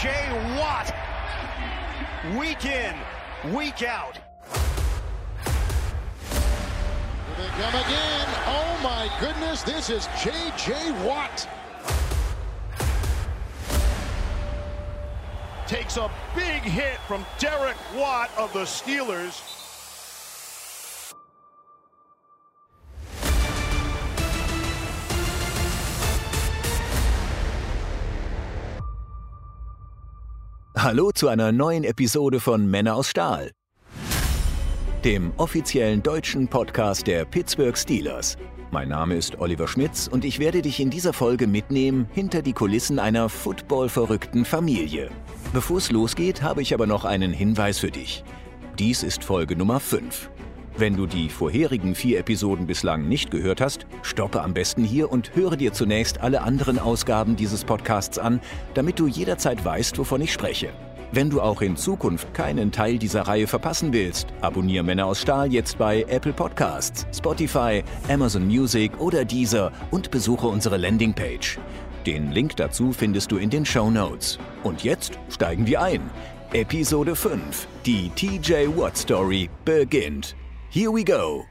TJ Watt. Week in, week out. Here they come again. Oh my goodness, this is J.J. Watt. Takes a big hit from Derek Watt of the Steelers. Hallo zu einer neuen Episode von Männer aus Stahl, dem offiziellen deutschen Podcast der Pittsburgh Steelers. Mein Name ist Oliver Schmitz und ich werde dich in dieser Folge mitnehmen hinter die Kulissen einer footballverrückten Familie. Bevor es losgeht, habe ich aber noch einen Hinweis für dich. Dies ist Folge Nummer 5. Wenn du die vorherigen vier Episoden bislang nicht gehört hast, stoppe am besten hier und höre dir zunächst alle anderen Ausgaben dieses Podcasts an, damit du jederzeit weißt, wovon ich spreche. Wenn du auch in Zukunft keinen Teil dieser Reihe verpassen willst, abonniere Männer aus Stahl jetzt bei Apple Podcasts, Spotify, Amazon Music oder Deezer und besuche unsere Landingpage. Den Link dazu findest du in den Show Notes. Und jetzt steigen wir ein. Episode 5. Die TJ Watt Story beginnt. Here we go.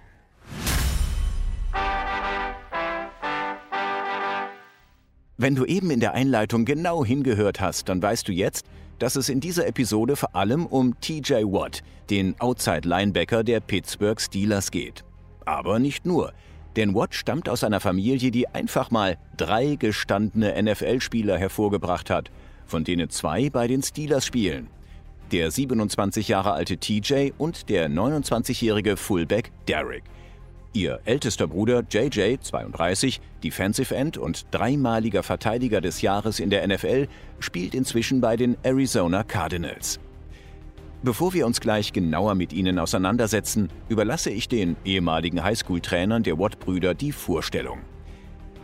Wenn du eben in der Einleitung genau hingehört hast, dann weißt du jetzt, dass es in dieser Episode vor allem um TJ Watt, den Outside Linebacker der Pittsburgh Steelers geht. Aber nicht nur, denn Watt stammt aus einer Familie, die einfach mal drei gestandene NFL-Spieler hervorgebracht hat, von denen zwei bei den Steelers spielen. Der 27 Jahre alte TJ und der 29-jährige Fullback Derek. Ihr ältester Bruder JJ, 32, Defensive End und dreimaliger Verteidiger des Jahres in der NFL, spielt inzwischen bei den Arizona Cardinals. Bevor wir uns gleich genauer mit ihnen auseinandersetzen, überlasse ich den ehemaligen Highschool-Trainern der Watt-Brüder die Vorstellung.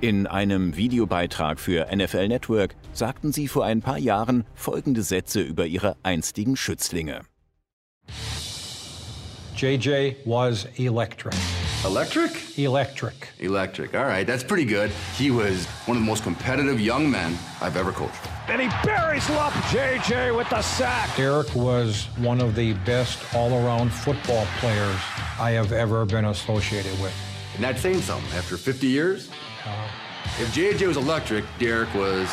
In einem Videobeitrag für NFL Network sagten sie vor ein paar Jahren folgende Sätze über ihre einstigen Schützlinge. JJ was electric. Electric? Electric. Electric. All right, that's pretty good. He was one of the most competitive young men I've ever coached. And he buries Lup. JJ with the sack. Derek was one of the best all around football players I have ever been associated with. And that's saying something. After 50 years, Uh-huh. if JJ was electric, Derek was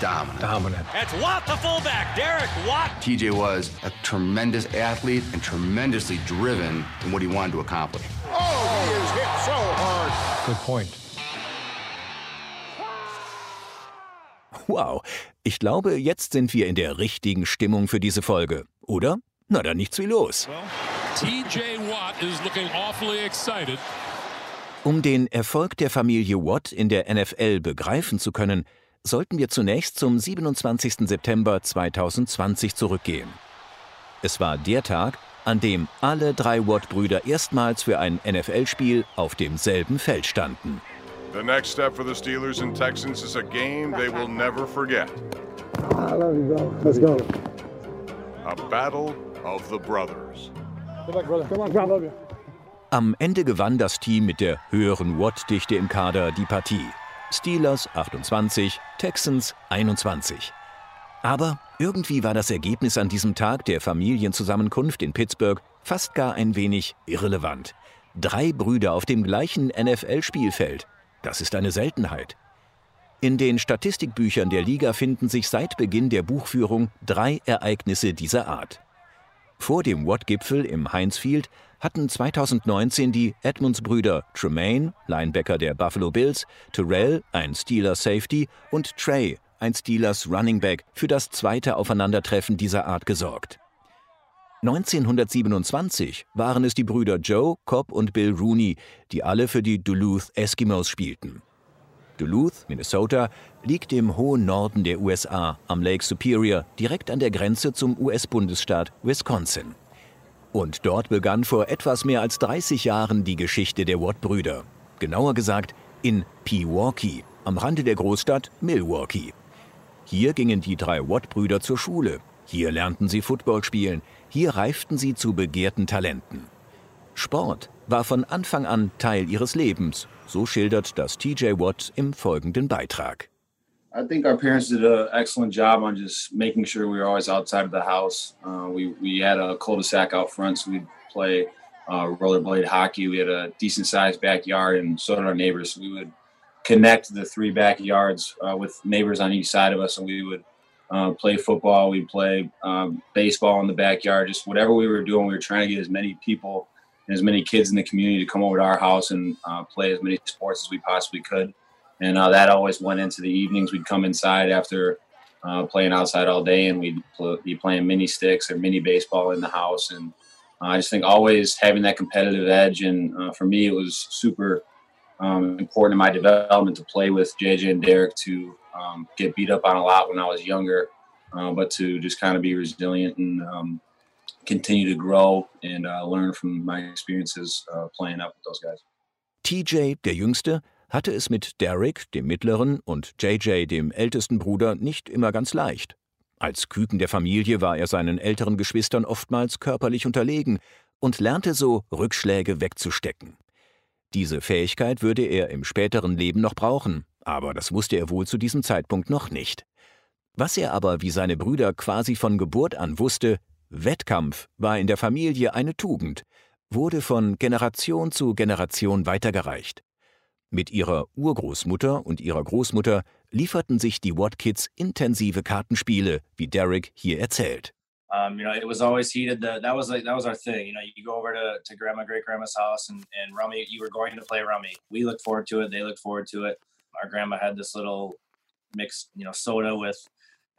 dominant. Dominant. That's Watt, the fullback. Derek Watt. TJ was a tremendous athlete and tremendously driven in what he wanted to accomplish. Oh, he is hit so hard. Good point. Wow, ich glaube, jetzt sind wir in der richtigen Stimmung für diese Folge, oder? Na dann nichts wie los. TJ Watt is looking awfully excited. Um den Erfolg der Familie Watt in der NFL begreifen zu können, sollten wir zunächst zum 27. September 2020 zurückgehen. Es war der Tag, an dem alle drei Watt-Brüder erstmals für ein NFL-Spiel auf demselben Feld standen. The next step for the Steelers and Texans is a game they will never forget. I love you, bro. Let's go. A battle of the brothers. Good luck, brother. Come on, I love you. Am Ende gewann das Team mit der höheren Watt-Dichte im Kader die Partie. Steelers 28, Texans 21. Aber irgendwie war das Ergebnis an diesem Tag der Familienzusammenkunft in Pittsburgh fast gar ein wenig irrelevant. Drei Brüder auf dem gleichen NFL-Spielfeld. Das ist eine Seltenheit. In den Statistikbüchern der Liga finden sich seit Beginn der Buchführung drei Ereignisse dieser Art. Vor dem Watt-Gipfel im Heinz Field hatten 2019 die Edmonds-Brüder Tremaine, Linebacker der Buffalo Bills, Terrell, ein Steelers Safety und Trey, ein Steelers Running Back, für das zweite Aufeinandertreffen dieser Art gesorgt. 1927 waren es die Brüder Joe, Cobb und Bill Rooney, die alle für die Duluth Eskimos spielten. Duluth, Minnesota, liegt im hohen Norden der USA am Lake Superior, direkt an der Grenze zum US-Bundesstaat Wisconsin. Und dort begann vor etwas mehr als 30 Jahren die Geschichte der Watt-Brüder. Genauer gesagt in Pewaukee, am Rande der Großstadt Milwaukee. Hier gingen die drei Watt-Brüder zur Schule. Hier lernten sie Football spielen. Hier reiften sie zu begehrten Talenten. Sport war von Anfang an Teil ihres Lebens, so schildert das TJ Watt im folgenden Beitrag. I think our parents did an excellent job on just making sure we were always outside of the house. Uh, we we had a cul-de-sac out front, so we'd play uh, rollerblade hockey. We had a decent sized backyard, and so did our neighbors. So we would connect the three backyards uh, with neighbors on each side of us, and we would uh, play football. We'd play um, baseball in the backyard. Just whatever we were doing, we were trying to get as many people and as many kids in the community to come over to our house and uh, play as many sports as we possibly could. And uh, that always went into the evenings. We'd come inside after uh, playing outside all day, and we'd pl- be playing mini sticks or mini baseball in the house. And uh, I just think always having that competitive edge. And uh, for me, it was super um, important in my development to play with JJ and Derek to um, get beat up on a lot when I was younger, uh, but to just kind of be resilient and um, continue to grow and uh, learn from my experiences playing up with those guys. TJ, der Jüngste, hatte es mit Derek, dem Mittleren, und JJ, dem ältesten Bruder, nicht immer ganz leicht. Als Küken der Familie war er seinen älteren Geschwistern oftmals körperlich unterlegen und lernte so, Rückschläge wegzustecken. Diese Fähigkeit würde er im späteren Leben noch brauchen, aber das wusste er wohl zu diesem Zeitpunkt noch nicht. Was er aber wie seine Brüder quasi von Geburt an wusste, Wettkampf war in der Familie eine Tugend, wurde von Generation zu Generation weitergereicht. Mit ihrer Urgroßmutter und ihrer Großmutter lieferten sich die Watt-Kids intensive Kartenspiele, wie Derek hier erzählt. Um, you know, it was always heated. The, that was like that was our thing. You know, you go over to, to grandma, great grandma's house, and, and rummy. You were going to play rummy. We looked forward to it. They looked forward to it. Our grandma had this little mixed, you know, soda with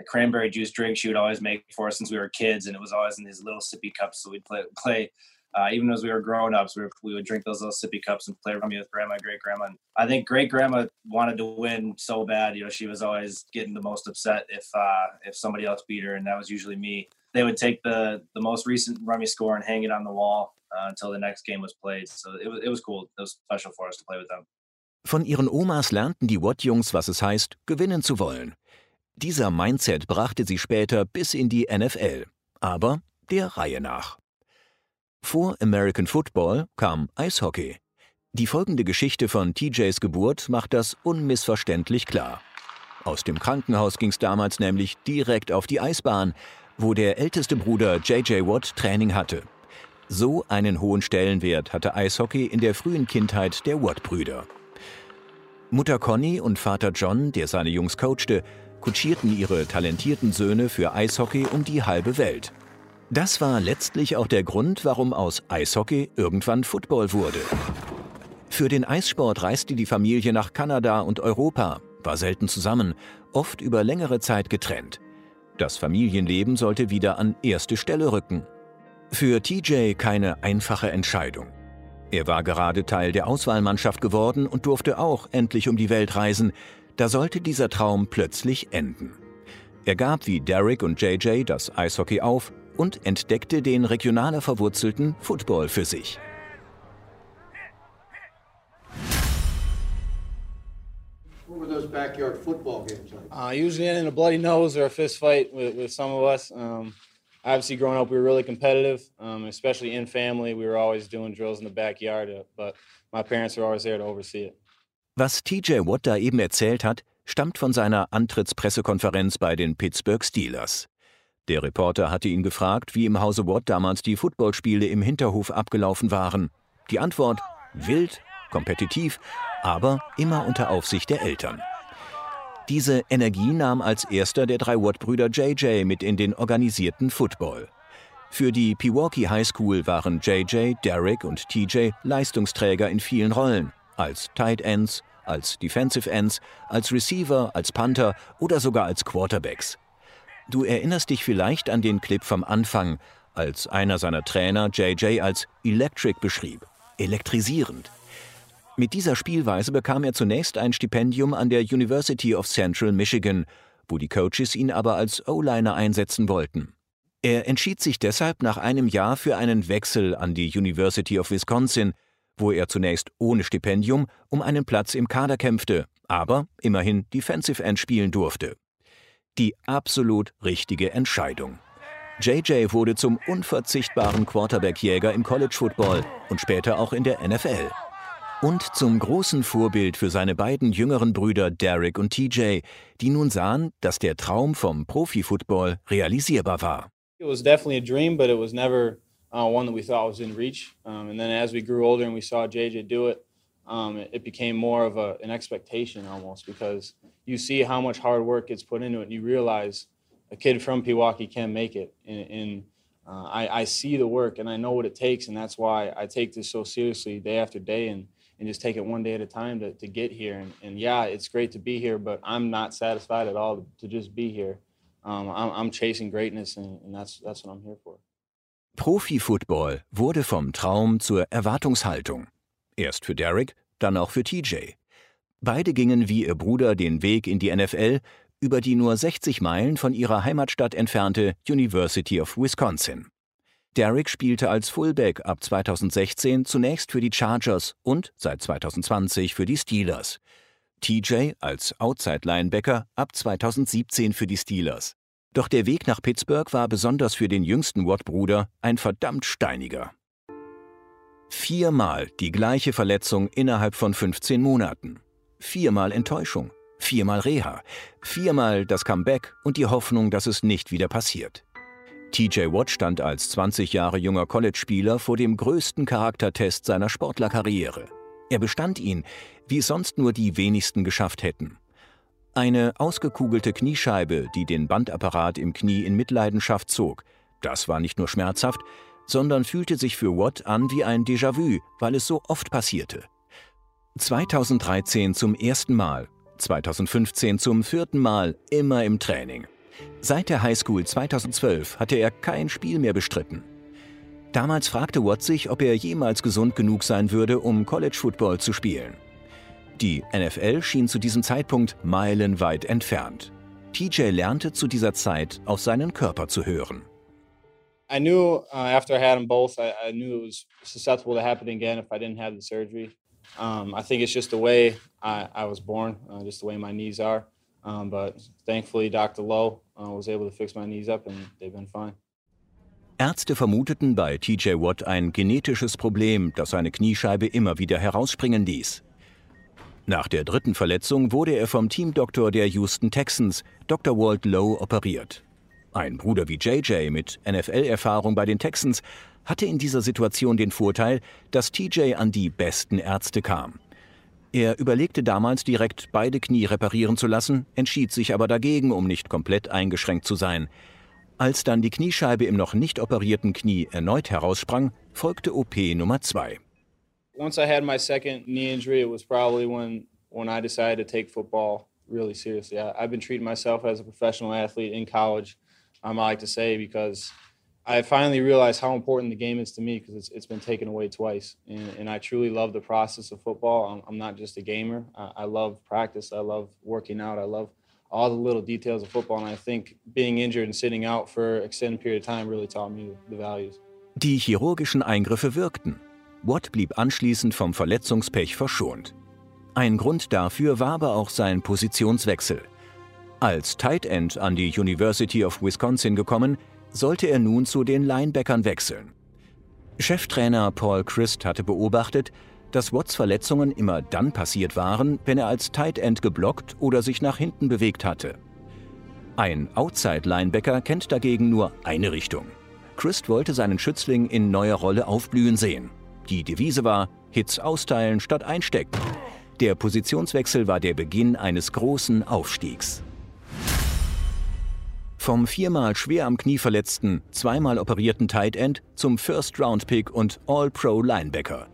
a cranberry juice drink. She would always make for us since we were kids, and it was always in these little sippy cups. So we'd play play uh, even as we were growing ups, we, we would drink those little sippy cups and play rummy with grandma, great grandma. And I think great grandma wanted to win so bad. You know, she was always getting the most upset if uh, if somebody else beat her, and that was usually me. They would take the the most recent rummy score and hang it on the wall uh, until the next game was played. So it was it was cool. It was special for us to play with them. Von ihren Omas lernten die Watt-Jungs, was es heißt, gewinnen zu wollen. Dieser Mindset brachte sie später bis in die NFL, aber der Reihe nach. Vor American Football kam Eishockey. Die folgende Geschichte von TJs Geburt macht das unmissverständlich klar. Aus dem Krankenhaus ging es damals nämlich direkt auf die Eisbahn, wo der älteste Bruder JJ Watt Training hatte. So einen hohen Stellenwert hatte Eishockey in der frühen Kindheit der Watt-Brüder. Mutter Conny und Vater John, der seine Jungs coachte, kutschierten ihre talentierten Söhne für Eishockey um die halbe Welt. Das war letztlich auch der Grund, warum aus Eishockey irgendwann Football wurde. Für den Eissport reiste die Familie nach Kanada und Europa, war selten zusammen, oft über längere Zeit getrennt. Das Familienleben sollte wieder an erste Stelle rücken. Für TJ keine einfache Entscheidung. Er war gerade Teil der Auswahlmannschaft geworden und durfte auch endlich um die Welt reisen. Da sollte dieser Traum plötzlich enden. Er gab wie Derek und JJ das Eishockey auf und entdeckte den regionaler verwurzelten Football für sich. What were those backyard football games like? Uh, usually in a bloody nose or a fist fight with, with some of us. Um, obviously, growing up, we were really competitive, um, especially in family. We were always doing drills in the backyard, uh, but my parents were always there to oversee it. Was TJ Watt da eben erzählt hat, stammt von seiner Antrittspressekonferenz bei den Pittsburgh Steelers. Der Reporter hatte ihn gefragt, wie im Hause Watt damals die Footballspiele im Hinterhof abgelaufen waren. Die Antwort: wild, kompetitiv, aber immer unter Aufsicht der Eltern. Diese Energie nahm als erster der drei Watt-Brüder JJ mit in den organisierten Football. Für die Pewaukee High School waren JJ, Derek und TJ Leistungsträger in vielen Rollen, als Tight Ends, als Defensive Ends, als Receiver, als Panther oder sogar als Quarterbacks. Du erinnerst dich vielleicht an den Clip vom Anfang, als einer seiner Trainer JJ als electric beschrieb, elektrisierend. Mit dieser Spielweise bekam er zunächst ein Stipendium an der University of Central Michigan, wo die Coaches ihn aber als O-Liner einsetzen wollten. Er entschied sich deshalb nach einem Jahr für einen Wechsel an die University of Wisconsin, wo er zunächst ohne Stipendium um einen Platz im Kader kämpfte, aber immerhin Defensive End spielen durfte. Die absolut richtige Entscheidung. JJ wurde zum unverzichtbaren Quarterback-Jäger im College Football und später auch in der NFL. Und zum großen Vorbild für seine beiden jüngeren Brüder Derek und TJ, die nun sahen, dass der Traum vom Profi-Football realisierbar war. It was definitely a dream, but it was never uh, one that we thought was in reach. Um, and then as we grew older and we saw JJ do it, um, it, it, became more of a, an expectation almost because you see how much hard work gets put into it and you realize a kid from Pewaukee can make it. And, and uh, I, I, see the work and I know what it takes. And that's why I take this so seriously day after day and, and just take it one day at a time to, to get here. And, and yeah, it's great to be here, but I'm not satisfied at all to, just be here. Um, I'm, I'm, chasing greatness and, and that's, that's what I'm here for. Profi-Football wurde vom Traum zur Erwartungshaltung. Erst für Derek, dann auch für TJ. Beide gingen wie ihr Bruder den Weg in die NFL über die nur 60 Meilen von ihrer Heimatstadt entfernte University of Wisconsin. Derek spielte als Fullback ab 2016 zunächst für die Chargers und seit 2020 für die Steelers. TJ als Outside-Linebacker ab 2017 für die Steelers. Doch der Weg nach Pittsburgh war besonders für den jüngsten Watt-Bruder ein verdammt steiniger. Viermal die gleiche Verletzung innerhalb von 15 Monaten. Viermal Enttäuschung. Viermal Reha. Viermal das Comeback und die Hoffnung, dass es nicht wieder passiert. TJ Watt stand als 20 Jahre junger College-Spieler vor dem größten Charaktertest seiner Sportlerkarriere. Er bestand ihn, wie es sonst nur die wenigsten geschafft hätten. Eine ausgekugelte Kniescheibe, die den Bandapparat im Knie in Mitleidenschaft zog. Das war nicht nur schmerzhaft, sondern fühlte sich für Watt an wie ein Déjà-vu, weil es so oft passierte. 2013 zum ersten Mal, 2015 zum vierten Mal, immer im Training. Seit der Highschool 2012 hatte er kein Spiel mehr bestritten. Damals fragte Watt sich, ob er jemals gesund genug sein würde, um College Football zu spielen. Die NFL schien zu diesem Zeitpunkt meilenweit entfernt. TJ lernte zu dieser Zeit auf seinen Körper zu hören. I knew uh, after I had them both, I, I, knew it was susceptible to happen again if I didn't have the surgery. Um, I think it's just the way I, I was born, uh, just the way my knees are. Um, but thankfully, Dr. Lowe uh, was able to fix my knees up and they've been fine. Ärzte vermuteten bei TJ Watt ein genetisches Problem, das seine Kniescheibe immer wieder herausspringen ließ. Nach der dritten Verletzung wurde er vom Teamdoktor der Houston Texans, Dr. Walt Lowe, operiert. Ein Bruder wie JJ mit NFL-Erfahrung bei den Texans hatte in dieser Situation den Vorteil, dass TJ an die besten Ärzte kam. Er überlegte damals direkt, beide Knie reparieren zu lassen, entschied sich aber dagegen, um nicht komplett eingeschränkt zu sein. Als dann die Kniescheibe im noch nicht operierten Knie erneut heraussprang, folgte OP Nummer 2. Once I had my second knee injury, it was probably when when I decided to take football really seriously. I, I've been treating myself as a professional athlete in college. Um, I like to say because I finally realized how important the game is to me because it's, it's been taken away twice. And, and I truly love the process of football. I'm, I'm not just a gamer. I, I, love practice. I love working out. I love all the little details of football. And I think being injured and sitting out for an extended period of time really taught me the values. Die chirurgischen Eingriffe wirkten. Watt blieb anschließend vom Verletzungspech verschont. Ein Grund dafür war aber auch sein Positionswechsel. Als Tight End an die University of Wisconsin gekommen, sollte er nun zu den Linebackern wechseln. Cheftrainer Paul Christ hatte beobachtet, dass Watts Verletzungen immer dann passiert waren, wenn er als Tight End geblockt oder sich nach hinten bewegt hatte. Ein Outside-Linebacker kennt dagegen nur eine Richtung. Christ wollte seinen Schützling in neuer Rolle aufblühen sehen. Die Devise war Hits austeilen statt einstecken. Der Positionswechsel war der Beginn eines großen Aufstiegs. Vom viermal schwer am Knie verletzten, zweimal operierten Tight End zum First-Round-Pick und All-Pro-Linebacker.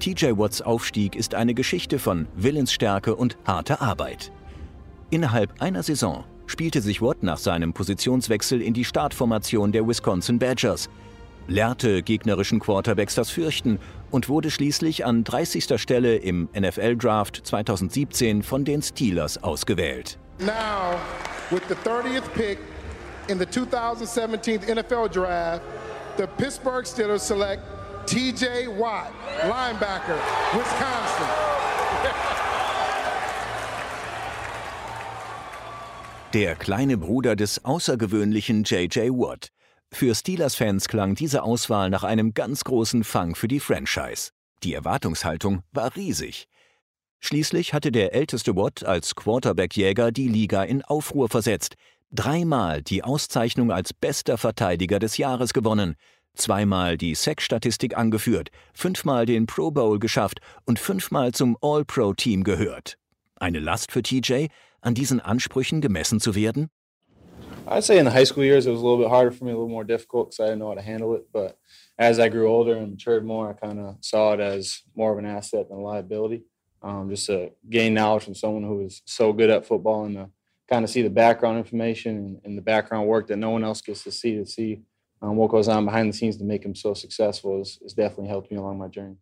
TJ Watts Aufstieg ist eine Geschichte von Willensstärke und harter Arbeit. Innerhalb einer Saison spielte sich Watt nach seinem Positionswechsel in die Startformation der Wisconsin Badgers, lehrte gegnerischen Quarterbacks das Fürchten und wurde schließlich an 30. Stelle im NFL-Draft 2017 von den Steelers ausgewählt. Now, with the 30th pick in the 2017 NFL Draft, the Pittsburgh Steelers select TJ Watt, linebacker, Wisconsin. Der kleine Bruder des außergewöhnlichen JJ Watt. Für Steelers-Fans klang diese Auswahl nach einem ganz großen Fang für die Franchise. Die Erwartungshaltung war riesig. Schließlich hatte der älteste Watt als Quarterback-Jäger die Liga in Aufruhr versetzt, dreimal die Auszeichnung als bester Verteidiger des Jahres gewonnen, zweimal die Sack-Statistik angeführt, fünfmal den Pro Bowl geschafft und fünfmal zum All-Pro-Team gehört. Eine Last für TJ, an diesen Ansprüchen gemessen zu werden? I'd say in the high school years it was a little bit harder for me, a little more difficult because I didn't know how to handle it. But as I grew older and matured more, I kind of saw it as more of an asset than a liability. Um, just to gain knowledge from someone who is so good at football and to kind of see the background information and, and, the background work that no one else gets to see to see um, what goes on behind the scenes to make him so successful has, has definitely helped me along my journey.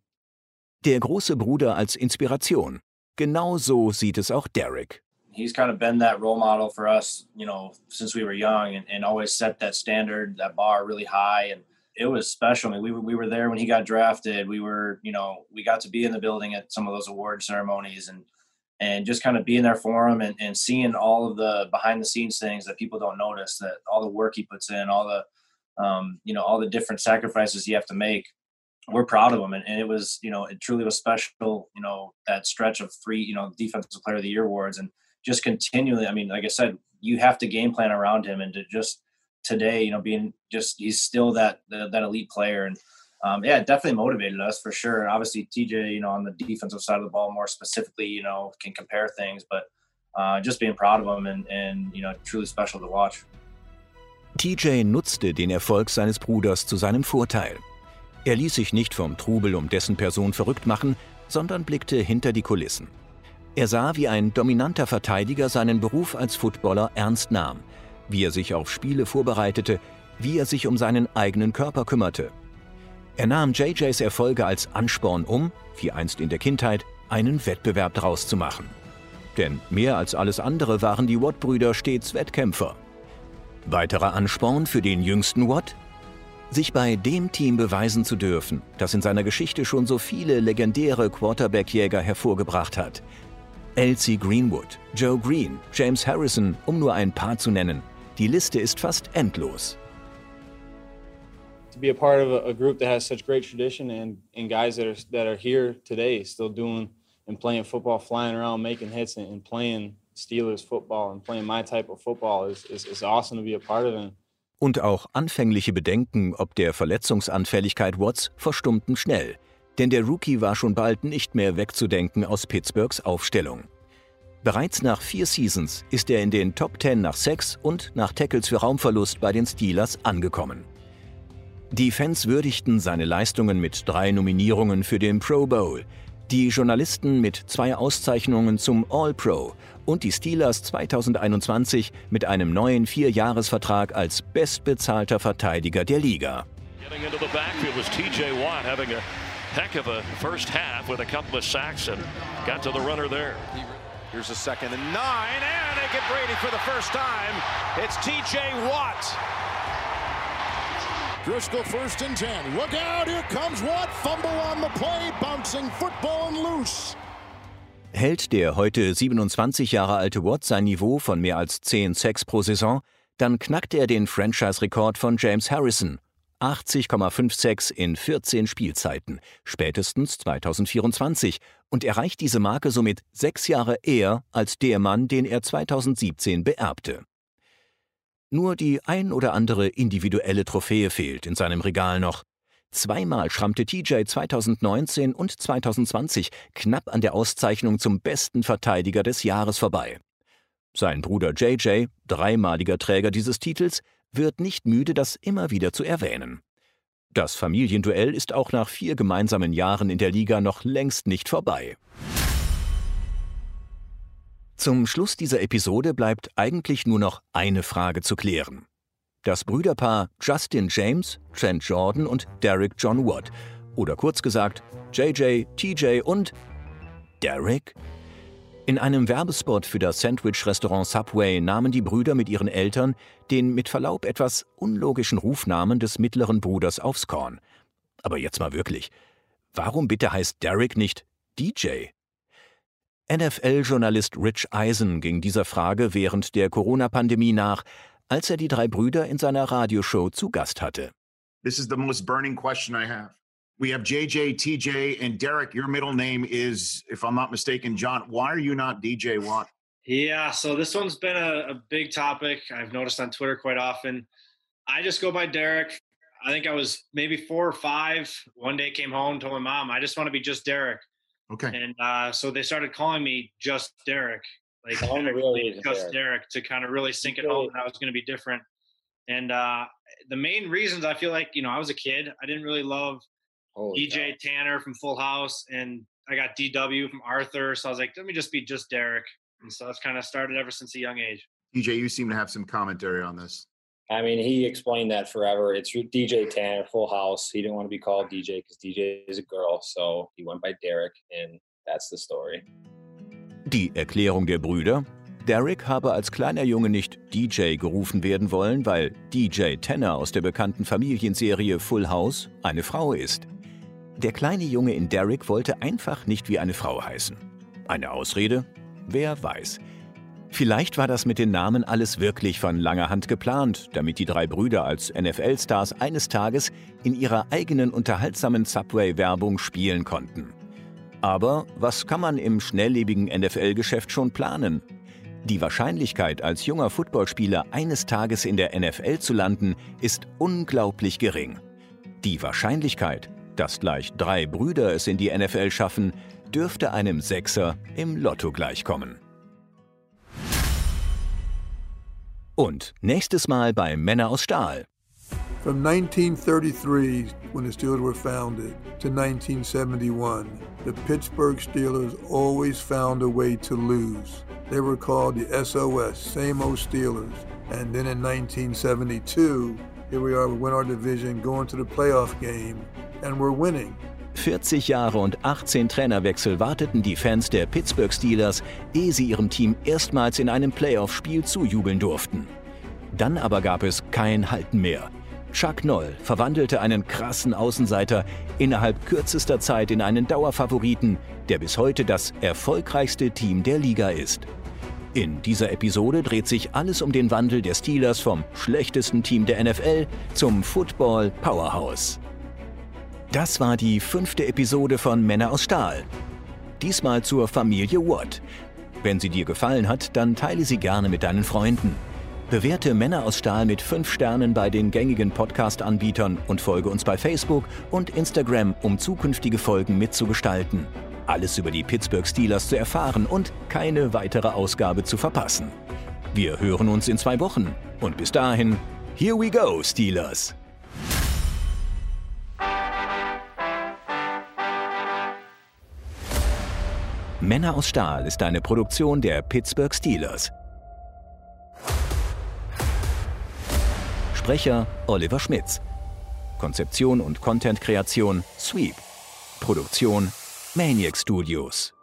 Der große Bruder als Inspiration. Genau so sieht es auch Derek. he's kind of been that role model for us, you know, since we were young and, and always set that standard, that bar really high. And it was special. I mean, we were, we were there when he got drafted. We were, you know, we got to be in the building at some of those award ceremonies and, and just kind of being there for him and, and seeing all of the behind the scenes things that people don't notice that all the work he puts in, all the, um, you know, all the different sacrifices you have to make we're proud of him. And, and, it was, you know, it truly was special, you know, that stretch of three, you know, defensive player of the year awards. And just continually. I mean, like I said, you have to game plan around him, and to just today, you know, being just he's still that that elite player, and um, yeah, it definitely motivated us for sure. And obviously, TJ, you know, on the defensive side of the ball, more specifically, you know, can compare things, but uh, just being proud of him and and you know, truly special to watch. TJ nutzte den Erfolg seines Bruders zu seinem Vorteil. Er ließ sich nicht vom Trubel um dessen Person verrückt machen, sondern blickte hinter die Kulissen. Er sah, wie ein dominanter Verteidiger seinen Beruf als Footballer ernst nahm, wie er sich auf Spiele vorbereitete, wie er sich um seinen eigenen Körper kümmerte. Er nahm JJs Erfolge als Ansporn um, wie einst in der Kindheit, einen Wettbewerb daraus zu machen. Denn mehr als alles andere waren die Watt-Brüder stets Wettkämpfer. Weiterer Ansporn für den jüngsten Watt? Sich bei dem Team beweisen zu dürfen, das in seiner Geschichte schon so viele legendäre Quarterback-Jäger hervorgebracht hat, Elsie Greenwood, Joe Green, James Harrison, um nur ein paar zu nennen. Die Liste ist fast endlos. To be a part of a, a group that has such great tradition and, and guys that are, that are here today still doing and playing football, flying around, making hits and, and playing Steelers football and playing my type of football is, is, is awesome to be a part of it. Und auch anfängliche Bedenken ob der Verletzungsanfälligkeit Watts verstummten schnell denn der Rookie war schon bald nicht mehr wegzudenken aus Pittsburghs Aufstellung. Bereits nach vier Seasons ist er in den Top 10 nach Sex und nach Tackles für Raumverlust bei den Steelers angekommen. Die Fans würdigten seine Leistungen mit drei Nominierungen für den Pro Bowl, die Journalisten mit zwei Auszeichnungen zum All-Pro und die Steelers 2021 mit einem neuen Vierjahresvertrag als bestbezahlter Verteidiger der Liga. Heck of a first half with a couple of sacks and got to the runner there. Here's a second and nine, and they get Brady for the first time. It's TJ Watt. Driscoll first and 10. Look out, here comes Watt. Fumble on the play, bouncing football and loose. Hält der heute 27 Jahre alte Watt sein Niveau von mehr als 10 Sacks pro Saison, dann knackt er den Franchise-Rekord von James Harrison 80,56 in 14 Spielzeiten, spätestens 2024, und erreicht diese Marke somit sechs Jahre eher als der Mann, den er 2017 beerbte. Nur die ein oder andere individuelle Trophäe fehlt in seinem Regal noch. Zweimal schrammte TJ 2019 und 2020 knapp an der Auszeichnung zum besten Verteidiger des Jahres vorbei. Sein Bruder JJ, dreimaliger Träger dieses Titels, wird nicht müde, das immer wieder zu erwähnen. Das Familienduell ist auch nach vier gemeinsamen Jahren in der Liga noch längst nicht vorbei. Zum Schluss dieser Episode bleibt eigentlich nur noch eine Frage zu klären. Das Brüderpaar Justin James, Trent Jordan und Derek John Watt, oder kurz gesagt JJ, TJ und Derek in einem Werbespot für das Sandwich-Restaurant Subway nahmen die Brüder mit ihren Eltern den mit Verlaub etwas unlogischen Rufnamen des mittleren Bruders aufs Korn. Aber jetzt mal wirklich, warum bitte heißt Derek nicht DJ? NFL-Journalist Rich Eisen ging dieser Frage während der Corona-Pandemie nach, als er die drei Brüder in seiner Radioshow zu Gast hatte. This is the most burning question I have. We have JJ, TJ, and Derek. Your middle name is, if I'm not mistaken, John. Why are you not DJ Watt? Yeah, so this one's been a, a big topic. I've noticed on Twitter quite often. I just go by Derek. I think I was maybe four or five. One day came home, told my mom, I just want to be just Derek. Okay. And uh, so they started calling me just Derek, like really just Derek. Derek. to kind of really sink it home that I was going to be different. And uh, the main reasons I feel like, you know, I was a kid. I didn't really love Holy DJ Tanner from Full House, and I got DW from Arthur. So I was like, let me just be just Derek. And so that's kind of started ever since a young age. DJ, you seem to have some commentary on this. I mean, he explained that forever. It's DJ Tanner, Full House. He didn't want to be called DJ because DJ is a girl, so he went by Derek, and that's the story. Die Erklärung der Brüder? Derek habe als kleiner Junge nicht DJ gerufen werden wollen, weil DJ Tanner aus der bekannten Familienserie Full House eine Frau ist. Der kleine Junge in Derek wollte einfach nicht wie eine Frau heißen. Eine Ausrede? Wer weiß. Vielleicht war das mit den Namen alles wirklich von langer Hand geplant, damit die drei Brüder als NFL-Stars eines Tages in ihrer eigenen unterhaltsamen Subway-Werbung spielen konnten. Aber was kann man im schnelllebigen NFL-Geschäft schon planen? Die Wahrscheinlichkeit, als junger Footballspieler eines Tages in der NFL zu landen, ist unglaublich gering. Die Wahrscheinlichkeit, dass gleich drei Brüder es in die NFL schaffen, dürfte einem Sechser im Lotto gleichkommen. Und nächstes Mal bei Männer aus Stahl. From 1933, when the Steelers were founded, to 1971, the Pittsburgh Steelers always found a way to lose. They were called the SOS, same old Steelers. And then in 1972, here we are, we win our division, going to the playoff game, and we're winning. 40 Jahre und 18 Trainerwechsel warteten die Fans der Pittsburgh Steelers, ehe sie ihrem Team erstmals in einem Playoff-Spiel zujubeln durften. Dann aber gab es kein Halten mehr. Chuck Noll verwandelte einen krassen Außenseiter innerhalb kürzester Zeit in einen Dauerfavoriten, der bis heute das erfolgreichste Team der Liga ist. In dieser Episode dreht sich alles um den Wandel der Steelers vom schlechtesten Team der NFL zum Football Powerhouse. Das war die fünfte Episode von Männer aus Stahl. Diesmal zur Familie Watt. Wenn sie dir gefallen hat, dann teile sie gerne mit deinen Freunden. Bewerte Männer aus Stahl mit 5 Sternen bei den gängigen Podcast-Anbietern und folge uns bei Facebook und Instagram, um zukünftige Folgen mitzugestalten. Alles über die Pittsburgh Steelers zu erfahren und keine weitere Ausgabe zu verpassen. Wir hören uns in zwei Wochen und bis dahin, here we go, Steelers! Männer aus Stahl ist eine Produktion der Pittsburgh Steelers. Sprecher Oliver Schmitz. Konzeption und Content-Kreation Sweep. Produktion Maniac Studios.